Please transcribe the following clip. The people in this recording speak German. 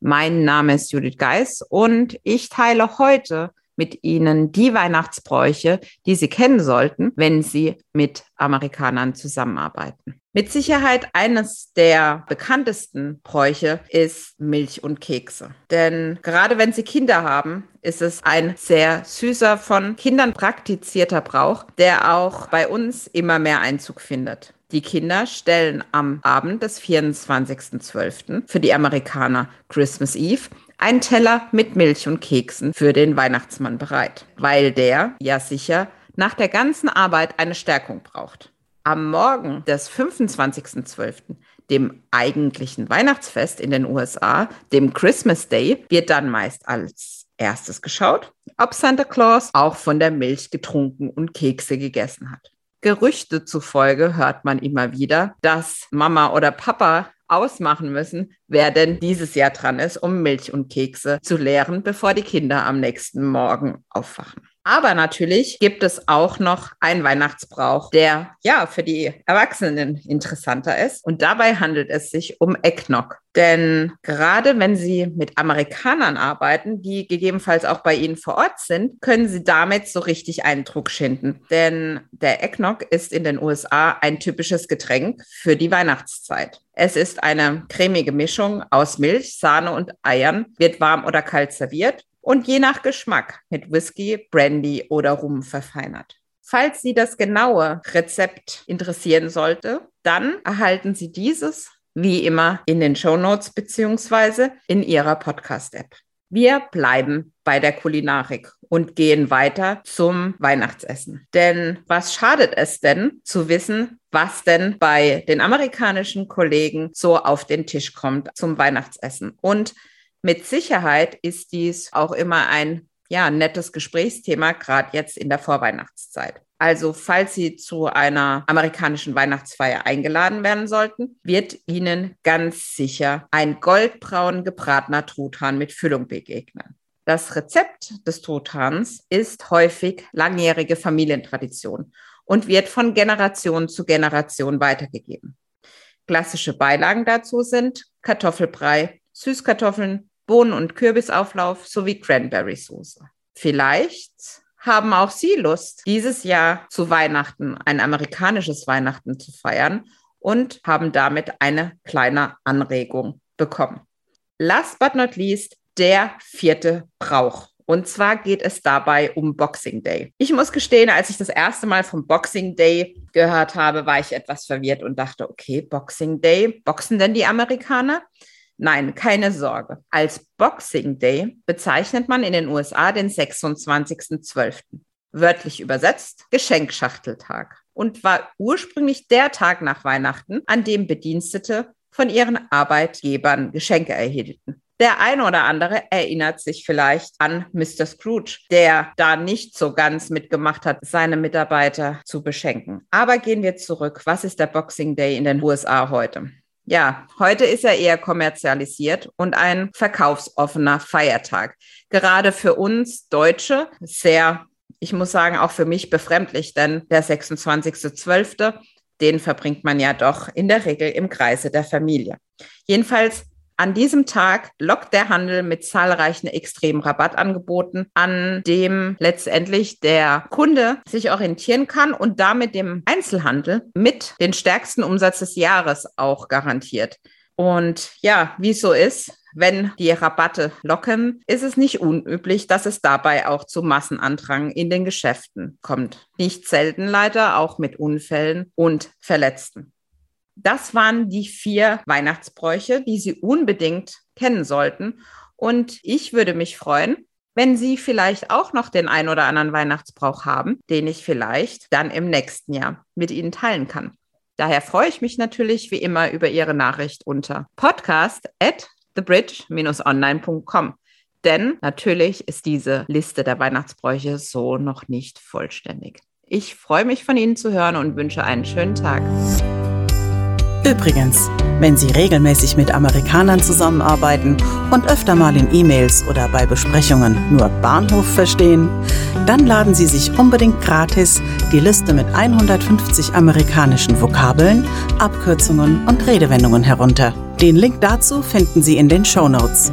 Mein Name ist Judith Geis und ich teile heute mit Ihnen die Weihnachtsbräuche, die Sie kennen sollten, wenn Sie mit Amerikanern zusammenarbeiten. Mit Sicherheit eines der bekanntesten Bräuche ist Milch und Kekse. Denn gerade wenn Sie Kinder haben, ist es ein sehr süßer, von Kindern praktizierter Brauch, der auch bei uns immer mehr Einzug findet. Die Kinder stellen am Abend des 24.12. für die Amerikaner Christmas Eve einen Teller mit Milch und Keksen für den Weihnachtsmann bereit, weil der ja sicher nach der ganzen Arbeit eine Stärkung braucht. Am Morgen des 25.12., dem eigentlichen Weihnachtsfest in den USA, dem Christmas Day, wird dann meist als erstes geschaut, ob Santa Claus auch von der Milch getrunken und Kekse gegessen hat. Gerüchte zufolge hört man immer wieder, dass Mama oder Papa ausmachen müssen, wer denn dieses Jahr dran ist, um Milch und Kekse zu leeren, bevor die Kinder am nächsten Morgen aufwachen. Aber natürlich gibt es auch noch einen Weihnachtsbrauch, der ja für die Erwachsenen interessanter ist. Und dabei handelt es sich um Eggnog. Denn gerade wenn Sie mit Amerikanern arbeiten, die gegebenenfalls auch bei Ihnen vor Ort sind, können Sie damit so richtig Eindruck schinden. Denn der Eggnog ist in den USA ein typisches Getränk für die Weihnachtszeit. Es ist eine cremige Mischung aus Milch, Sahne und Eiern, wird warm oder kalt serviert und je nach Geschmack mit Whisky, Brandy oder Rum verfeinert. Falls Sie das genaue Rezept interessieren sollte, dann erhalten Sie dieses wie immer in den Show Notes beziehungsweise in Ihrer Podcast-App. Wir bleiben bei der Kulinarik und gehen weiter zum Weihnachtsessen. Denn was schadet es denn zu wissen, was denn bei den amerikanischen Kollegen so auf den Tisch kommt zum Weihnachtsessen? Und mit Sicherheit ist dies auch immer ein ja, nettes Gesprächsthema, gerade jetzt in der Vorweihnachtszeit. Also, falls Sie zu einer amerikanischen Weihnachtsfeier eingeladen werden sollten, wird Ihnen ganz sicher ein goldbraun gebratener Truthahn mit Füllung begegnen. Das Rezept des Truthahns ist häufig langjährige Familientradition und wird von Generation zu Generation weitergegeben. Klassische Beilagen dazu sind Kartoffelbrei, Süßkartoffeln, Bohnen- und Kürbisauflauf sowie Cranberry-Soße. Vielleicht haben auch Sie Lust, dieses Jahr zu Weihnachten ein amerikanisches Weihnachten zu feiern und haben damit eine kleine Anregung bekommen. Last but not least, der vierte Brauch. Und zwar geht es dabei um Boxing Day. Ich muss gestehen, als ich das erste Mal vom Boxing Day gehört habe, war ich etwas verwirrt und dachte, okay, Boxing Day, boxen denn die Amerikaner? Nein, keine Sorge. Als Boxing Day bezeichnet man in den USA den 26.12. Wörtlich übersetzt Geschenkschachteltag und war ursprünglich der Tag nach Weihnachten, an dem Bedienstete von ihren Arbeitgebern Geschenke erhielten. Der eine oder andere erinnert sich vielleicht an Mr. Scrooge, der da nicht so ganz mitgemacht hat, seine Mitarbeiter zu beschenken. Aber gehen wir zurück. Was ist der Boxing Day in den USA heute? Ja, heute ist er eher kommerzialisiert und ein verkaufsoffener Feiertag. Gerade für uns Deutsche sehr, ich muss sagen, auch für mich befremdlich, denn der 26.12., den verbringt man ja doch in der Regel im Kreise der Familie. Jedenfalls an diesem Tag lockt der Handel mit zahlreichen extremen Rabattangeboten, an dem letztendlich der Kunde sich orientieren kann und damit dem Einzelhandel mit den stärksten Umsatz des Jahres auch garantiert. Und ja, wie es so ist, wenn die Rabatte locken, ist es nicht unüblich, dass es dabei auch zu Massenandrang in den Geschäften kommt. Nicht selten leider auch mit Unfällen und Verletzten. Das waren die vier Weihnachtsbräuche, die Sie unbedingt kennen sollten. Und ich würde mich freuen, wenn Sie vielleicht auch noch den ein oder anderen Weihnachtsbrauch haben, den ich vielleicht dann im nächsten Jahr mit Ihnen teilen kann. Daher freue ich mich natürlich wie immer über Ihre Nachricht unter podcast@ thebridge-online.com. Denn natürlich ist diese Liste der Weihnachtsbräuche so noch nicht vollständig. Ich freue mich von Ihnen zu hören und wünsche einen schönen Tag. Übrigens, wenn Sie regelmäßig mit Amerikanern zusammenarbeiten und öfter mal in E-Mails oder bei Besprechungen nur Bahnhof verstehen, dann laden Sie sich unbedingt gratis die Liste mit 150 amerikanischen Vokabeln, Abkürzungen und Redewendungen herunter. Den Link dazu finden Sie in den Show Notes.